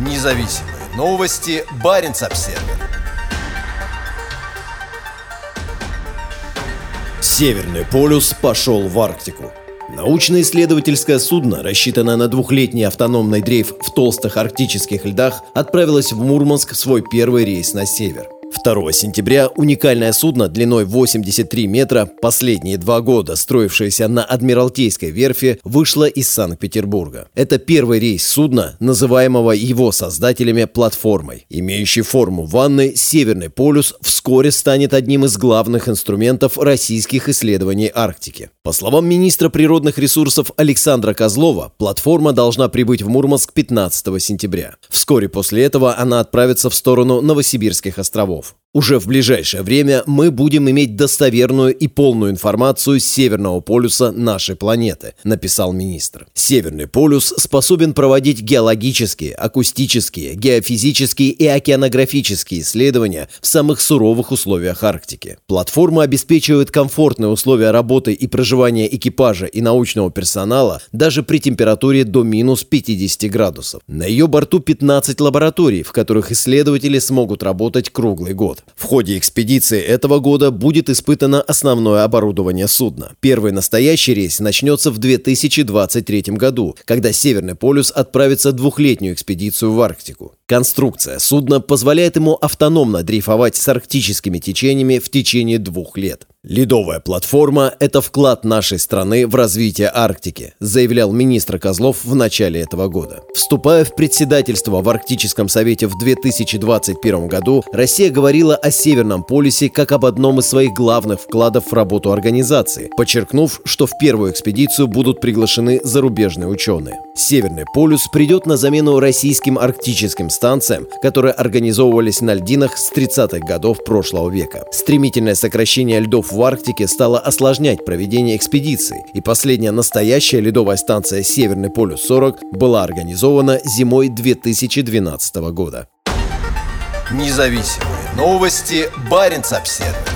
Независимые новости. Барин обсерва Северный полюс пошел в Арктику. Научно-исследовательское судно, рассчитанное на двухлетний автономный дрейф в толстых арктических льдах, отправилось в Мурманск в свой первый рейс на север – 2 сентября уникальное судно длиной 83 метра, последние два года строившееся на Адмиралтейской верфи, вышло из Санкт-Петербурга. Это первый рейс судна, называемого его создателями платформой. Имеющий форму ванны, Северный полюс вскоре станет одним из главных инструментов российских исследований Арктики. По словам министра природных ресурсов Александра Козлова, платформа должна прибыть в Мурманск 15 сентября. Вскоре после этого она отправится в сторону Новосибирских островов. auf. Уже в ближайшее время мы будем иметь достоверную и полную информацию с Северного полюса нашей планеты, написал министр. Северный полюс способен проводить геологические, акустические, геофизические и океанографические исследования в самых суровых условиях Арктики. Платформа обеспечивает комфортные условия работы и проживания экипажа и научного персонала даже при температуре до минус 50 градусов. На ее борту 15 лабораторий, в которых исследователи смогут работать круглый год. В ходе экспедиции этого года будет испытано основное оборудование судна. Первый настоящий рейс начнется в 2023 году, когда Северный полюс отправится двухлетнюю экспедицию в Арктику. Конструкция судна позволяет ему автономно дрейфовать с арктическими течениями в течение двух лет. «Ледовая платформа – это вклад нашей страны в развитие Арктики», заявлял министр Козлов в начале этого года. Вступая в председательство в Арктическом совете в 2021 году, Россия говорила о Северном полюсе как об одном из своих главных вкладов в работу организации, подчеркнув, что в первую экспедицию будут приглашены зарубежные ученые. Северный полюс придет на замену российским арктическим станциям, которые организовывались на льдинах с 30-х годов прошлого века. Стремительное сокращение льдов в Арктике стало осложнять проведение экспедиции, и последняя настоящая ледовая станция «Северный полюс-40» была организована зимой 2012 года. Независимые новости. Барин обседный.